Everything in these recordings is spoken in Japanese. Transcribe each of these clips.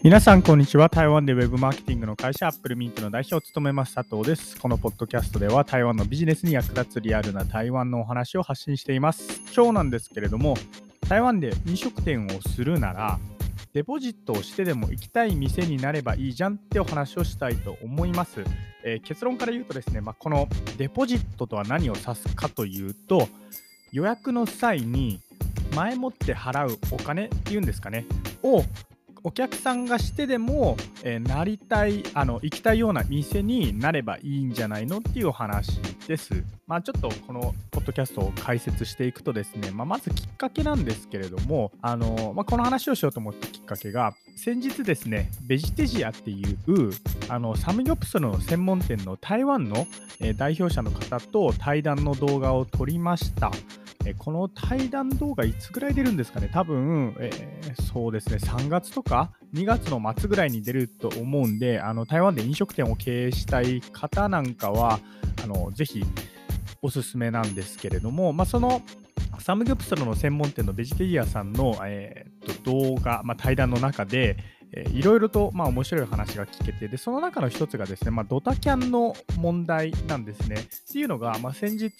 皆さん、こんにちは。台湾でウェブマーケティングの会社、アップルミントの代表を務めます佐藤です。このポッドキャストでは、台湾のビジネスに役立つリアルな台湾のお話を発信しています。今日なんですけれども、台湾で飲食店をするなら、デポジットをしてでも行きたい店になればいいじゃんってお話をしたいと思います。えー、結論から言うとですね、まあ、このデポジットとは何を指すかというと、予約の際に前もって払うお金っていうんですかね、をお客さんがしてでも、えー、なりたいあの行きたいような店になればいいんじゃないのっていうお話です。まあ、ちょっとこのポッドキャストを解説していくとですね、まあ、まずきっかけなんですけれども、あのまあ、この話をしようと思ったきっかけが、先日ですね、ベジテジアっていうあのサムギョプサルの専門店の台湾の、えー、代表者の方と対談の動画を撮りました。えこの対談動画いつぐらい出るんですかね？多分、えー、そうですね、3月とか2月の末ぐらいに出ると思うんで、あの台湾で飲食店を経営したい方なんかは、あのぜひおすすめなんですけれども、まあ、そのサムギョプサルの専門店のベジテリアさんの、えー、と動画、まあ、対談の中で、いろいろと、まあ、面白い話が聞けて、でその中の一つがですね、まあ、ドタキャンの問題なんですね。っていうのが、まあ、先日、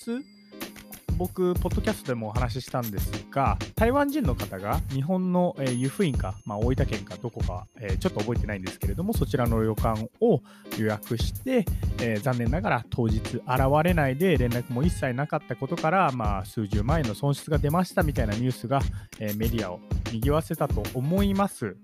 僕、ポッドキャストでもお話ししたんですが、台湾人の方が日本の、えー、湯布院か、まあ、大分県かどこか、えー、ちょっと覚えてないんですけれども、そちらの旅館を予約して、えー、残念ながら当日現れないで連絡も一切なかったことから、まあ、数十万円の損失が出ましたみたいなニュースが、えメディアを賑わせたと思います。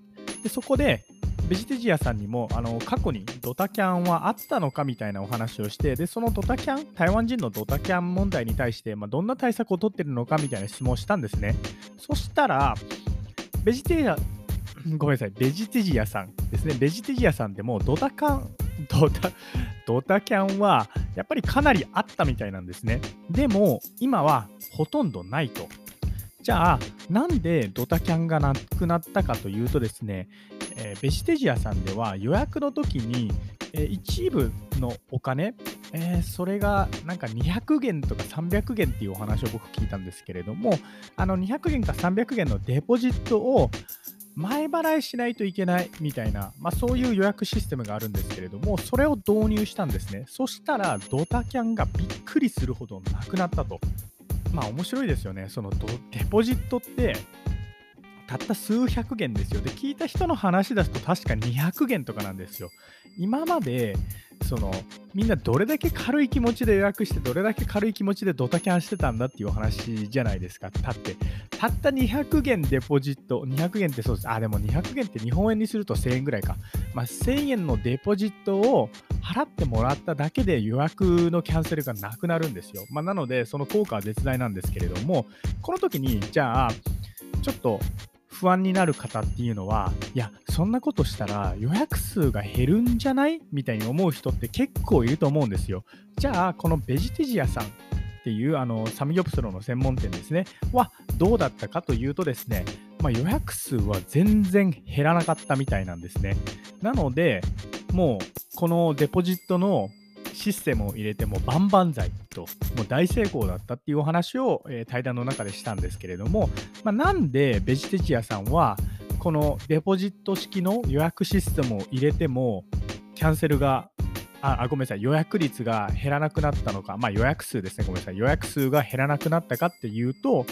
でそこで、ベジテジアさんにもあの過去にドタキャンはあったのかみたいなお話をしてでそのドタキャン台湾人のドタキャン問題に対して、まあ、どんな対策を取ってるのかみたいな質問をしたんですね。そしたらベジテジアごめんなさいベジテジアさんですね。ベジテジアさんでもドタカンドタドタキャンはやっぱりかなりあったみたいなんですね。でも今はほとんどないと。じゃあ、なんでドタキャンがなくなったかというとですね、えー、ベシテジアさんでは予約の時に、えー、一部のお金、えー、それがなんか200元とか300元っていうお話を僕聞いたんですけれども、あの200元か300元のデポジットを前払いしないといけないみたいな、まあ、そういう予約システムがあるんですけれども、それを導入したんですね。そしたら、ドタキャンがびっくりするほどなくなったと。まあ面白いですよね。そのデポジットってたった数百元ですよ。で、聞いた人の話だと確か200元とかなんですよ。今まで、その、みんなどれだけ軽い気持ちで予約して、どれだけ軽い気持ちでドタキャンしてたんだっていう話じゃないですか。だって、たった200元デポジット、200元ってそうです。あ、でも200元って日本円にすると1000円ぐらいか。まあ、1000円のデポジットを払ってもらっただけで予約のキャンセルがなくなるんですよ。まあ、なので、その効果は絶大なんですけれども、この時に、じゃあ、ちょっと不安になる方っていうのは、いや、そんなことしたら予約数が減るんじゃないみたいに思う人って結構いると思うんですよ。じゃあ、このベジテジアさんっていうあのサムギョプスロの専門店ですね、はどうだったかというとですね、まあ、予約数は全然減らなかったみたいなんですね。なので、もうこのデポジットのシステムを入れても万々歳ともう大成功だったっていうお話を、えー、対談の中でしたんですけれども、まあ、なんでベジテチアさんはこのデポジット式の予約システムを入れてもキャンセルがあごめんなさい予約率が減らなくなったのか、まあ、予約数ですねごめんなさい予約数が減らなくなったかっていうと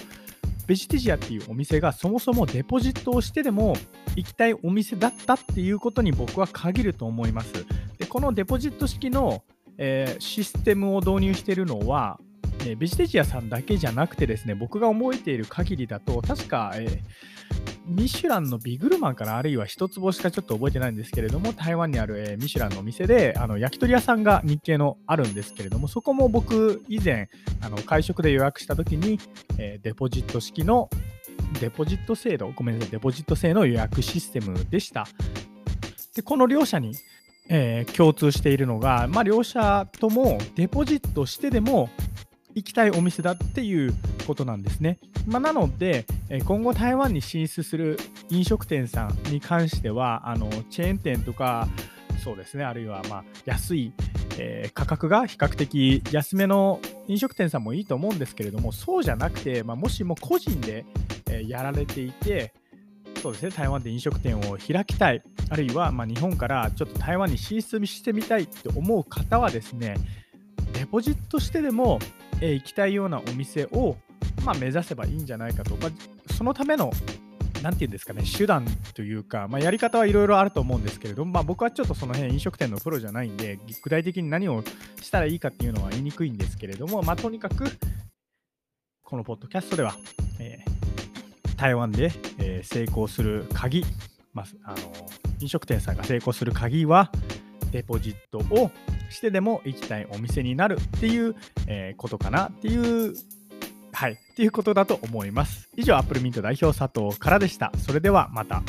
ベジテジアっていうお店がそもそもデポジットをしてでも行きたいお店だったっていうことに僕は限ると思います。でこのデポジット式のえー、システムを導入しているのは、えー、ベジテジアさんだけじゃなくてですね、僕が覚えている限りだと、確か、えー、ミシュランのビグルマンかな、あるいは一つ星かちょっと覚えてないんですけれども、台湾にある、えー、ミシュランのお店で、あの焼き鳥屋さんが日系のあるんですけれども、そこも僕、以前、あの会食で予約したときに、えー、デポジット式のデポジット制度、ごめんなさい、デポジット制の予約システムでした。で、この両者にえー、共通しているのが、まあ、両者ともデポジットしてでも行きたいお店だっていうことなんですね。まあ、なので、今後台湾に進出する飲食店さんに関しては、あのチェーン店とか、そうですね、あるいはま安い、えー、価格が比較的安めの飲食店さんもいいと思うんですけれども、そうじゃなくて、まあ、もしも個人で、えやられていて、そうですね、台湾で飲食店を開きたい、あるいはま日本からちょっと台湾に進出してみたいって思う方はですね、デポジットしてでも、え、行きたいようなお店を、ま、目指せばいいんじゃないかと、ま、そのための何て言うんですかね、手段というか、まあ、やり方はいろいろあると思うんですけれども、まあ、僕はちょっとその辺飲食店のプロじゃないんで、具体的に何をしたらいいかっていうのは言いにくいんですけれども、まあ、とにかく、このポッドキャストでは、え、台湾で、え、成功する鍵、まあ、あの飲食店さんが成功する鍵は、デポジットをしてでも行きたいお店になるっていう、え、ことかなっていうはい。っていうことだと思います。以上、アップルミント代表佐藤からでした。それではまた。